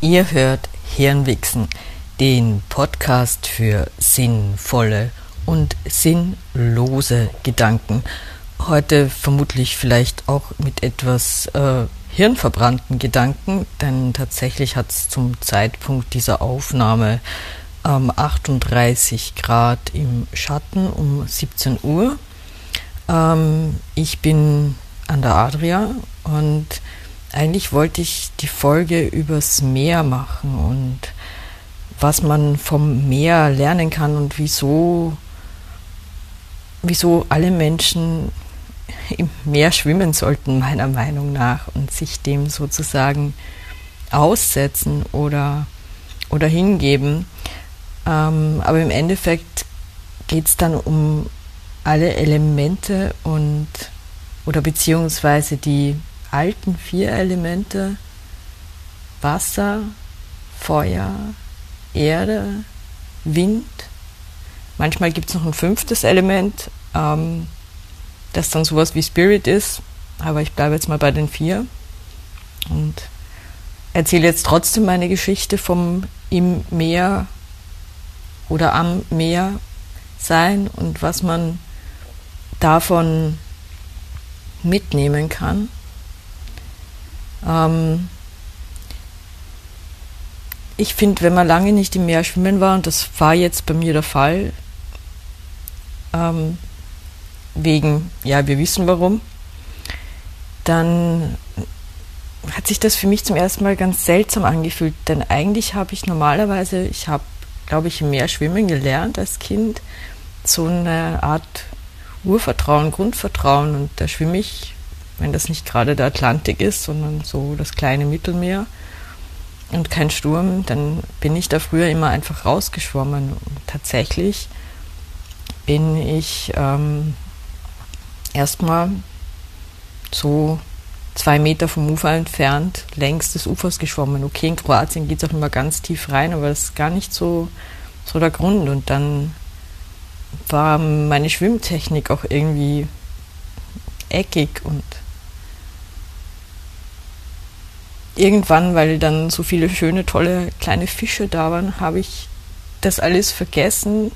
Ihr hört Hirnwichsen, den Podcast für sinnvolle und sinnlose Gedanken. Heute vermutlich vielleicht auch mit etwas äh, hirnverbrannten Gedanken, denn tatsächlich hat es zum Zeitpunkt dieser Aufnahme ähm, 38 Grad im Schatten um 17 Uhr. Ähm, ich bin an der Adria und eigentlich wollte ich die Folge übers Meer machen und was man vom Meer lernen kann und wieso, wieso alle Menschen im Meer schwimmen sollten, meiner Meinung nach, und sich dem sozusagen aussetzen oder, oder hingeben. Ähm, aber im Endeffekt geht es dann um alle Elemente und oder beziehungsweise die alten vier Elemente Wasser, Feuer, Erde, Wind. Manchmal gibt es noch ein fünftes Element, ähm, das dann sowas wie Spirit ist, aber ich bleibe jetzt mal bei den vier und erzähle jetzt trotzdem meine Geschichte vom im Meer oder am Meer sein und was man davon mitnehmen kann. Ähm ich finde, wenn man lange nicht im Meer schwimmen war, und das war jetzt bei mir der Fall, ähm, wegen, ja, wir wissen warum, dann hat sich das für mich zum ersten Mal ganz seltsam angefühlt, denn eigentlich habe ich normalerweise, ich habe, glaube ich, im Meer schwimmen gelernt als Kind, so eine Art Urvertrauen, Grundvertrauen. Und da schwimme ich wenn das nicht gerade der Atlantik ist, sondern so das kleine Mittelmeer und kein Sturm, dann bin ich da früher immer einfach rausgeschwommen. Und tatsächlich bin ich ähm, erstmal so zwei Meter vom Ufer entfernt längs des Ufers geschwommen. Okay, in Kroatien geht es auch immer ganz tief rein, aber das ist gar nicht so, so der Grund. Und dann war meine Schwimmtechnik auch irgendwie eckig und irgendwann, weil dann so viele schöne, tolle kleine Fische da waren, habe ich das alles vergessen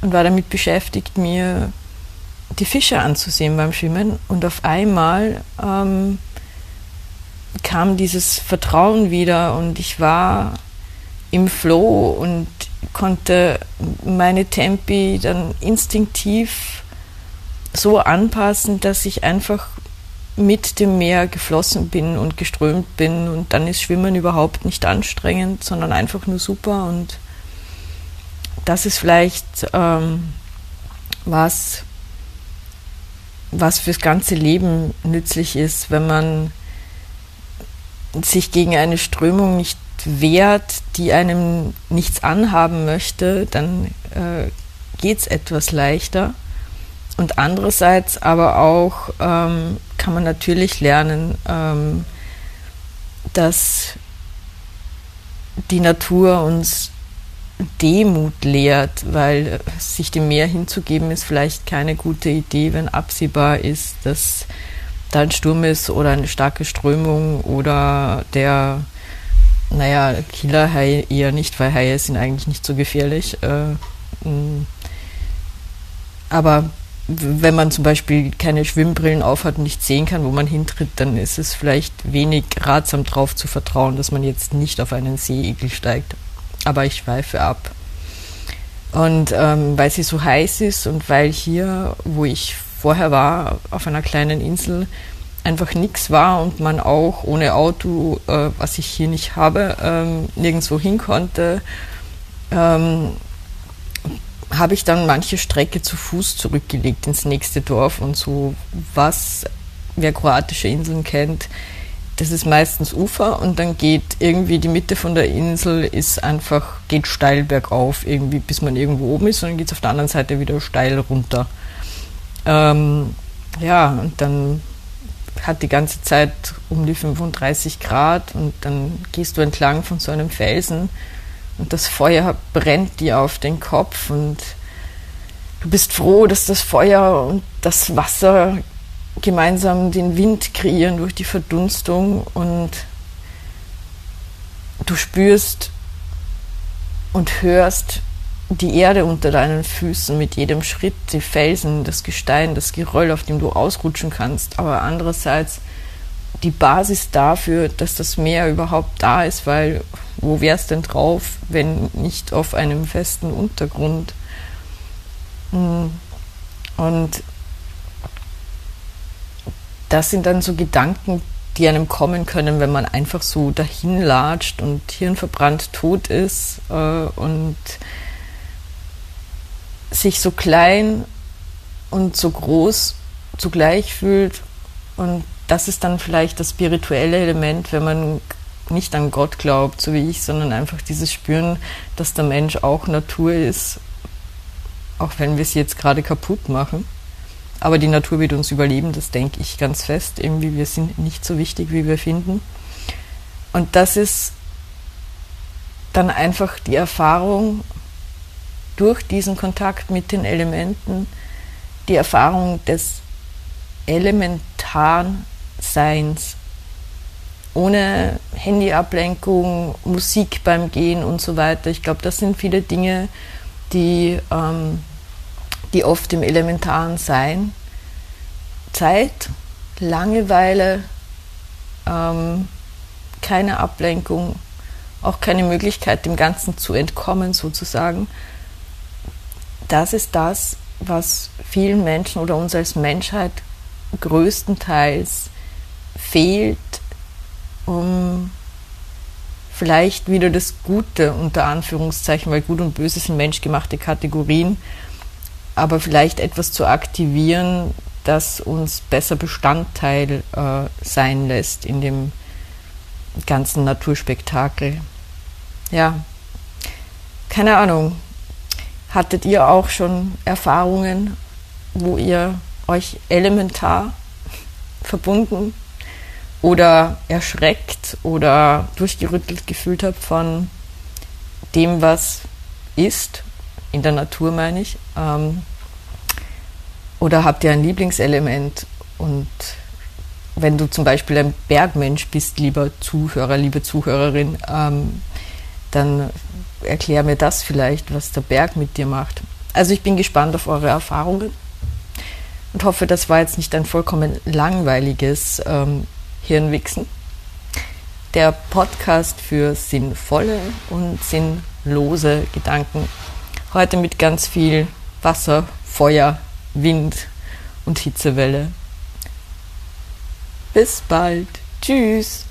und war damit beschäftigt, mir die Fische anzusehen beim Schwimmen. Und auf einmal ähm, kam dieses Vertrauen wieder und ich war im Flow und konnte meine Tempi dann instinktiv so anpassen, dass ich einfach mit dem Meer geflossen bin und geströmt bin und dann ist Schwimmen überhaupt nicht anstrengend, sondern einfach nur super und das ist vielleicht ähm, was, was fürs ganze Leben nützlich ist, wenn man sich gegen eine Strömung nicht wehrt, die einem nichts anhaben möchte, dann äh, geht es etwas leichter. Und andererseits aber auch ähm, kann man natürlich lernen, ähm, dass die Natur uns Demut lehrt, weil sich dem Meer hinzugeben ist vielleicht keine gute Idee, wenn absehbar ist, dass da ein Sturm ist oder eine starke Strömung oder der, naja, Killerhai eher nicht, weil Haie sind eigentlich nicht so gefährlich. Äh, aber wenn man zum Beispiel keine Schwimmbrillen aufhat und nicht sehen kann, wo man hintritt, dann ist es vielleicht wenig ratsam darauf zu vertrauen, dass man jetzt nicht auf einen Seeigel steigt. Aber ich schweife ab. Und ähm, weil sie so heiß ist und weil hier, wo ich vorher war, auf einer kleinen Insel, einfach nichts war und man auch ohne Auto, äh, was ich hier nicht habe, ähm, nirgendwo hin konnte, ähm, habe ich dann manche Strecke zu Fuß zurückgelegt ins nächste Dorf und so was, wer kroatische Inseln kennt, das ist meistens Ufer und dann geht irgendwie die Mitte von der Insel ist einfach, geht steil bergauf, irgendwie bis man irgendwo oben ist und dann geht es auf der anderen Seite wieder steil runter. Ähm, ja, und dann hat die ganze Zeit um die 35 Grad und dann gehst du entlang von so einem Felsen und das Feuer brennt dir auf den Kopf und du bist froh, dass das Feuer und das Wasser gemeinsam den Wind kreieren durch die Verdunstung und du spürst und hörst die Erde unter deinen Füßen mit jedem Schritt, die Felsen, das Gestein, das Geröll, auf dem du ausrutschen kannst, aber andererseits die Basis dafür, dass das Meer überhaupt da ist, weil wo wär's denn drauf, wenn nicht auf einem festen Untergrund? Hm. Und das sind dann so Gedanken, die einem kommen können, wenn man einfach so dahin latscht und hirnverbrannt tot ist äh, und sich so klein und so groß zugleich fühlt. Und das ist dann vielleicht das spirituelle Element, wenn man nicht an Gott glaubt, so wie ich, sondern einfach dieses Spüren, dass der Mensch auch Natur ist, auch wenn wir sie jetzt gerade kaputt machen. Aber die Natur wird uns überleben, das denke ich ganz fest. Irgendwie, wir sind nicht so wichtig, wie wir finden. Und das ist dann einfach die Erfahrung durch diesen Kontakt mit den Elementen, die Erfahrung des elementaren Seins. Ohne Handyablenkung, Musik beim Gehen und so weiter. Ich glaube, das sind viele Dinge, die ähm, die oft im elementaren Sein Zeit, Langeweile, ähm, keine Ablenkung, auch keine Möglichkeit, dem Ganzen zu entkommen sozusagen. Das ist das, was vielen Menschen oder uns als Menschheit größtenteils fehlt, um vielleicht wieder das Gute unter Anführungszeichen, weil Gut und Böse sind menschgemachte Kategorien, aber vielleicht etwas zu aktivieren, das uns besser Bestandteil äh, sein lässt in dem ganzen Naturspektakel. Ja, keine Ahnung. Hattet ihr auch schon Erfahrungen, wo ihr euch elementar verbunden oder erschreckt oder durchgerüttelt gefühlt habt von dem, was ist in der Natur meine ich. Ähm, oder habt ihr ein Lieblingselement? Und wenn du zum Beispiel ein Bergmensch bist, lieber Zuhörer, liebe Zuhörerin, ähm, dann erklär mir das vielleicht, was der Berg mit dir macht. Also ich bin gespannt auf eure Erfahrungen und hoffe, das war jetzt nicht ein vollkommen langweiliges ähm, Hirnwichsen. Der Podcast für sinnvolle und sinnlose Gedanken Heute mit ganz viel Wasser, Feuer, Wind und Hitzewelle. Bis bald. Tschüss.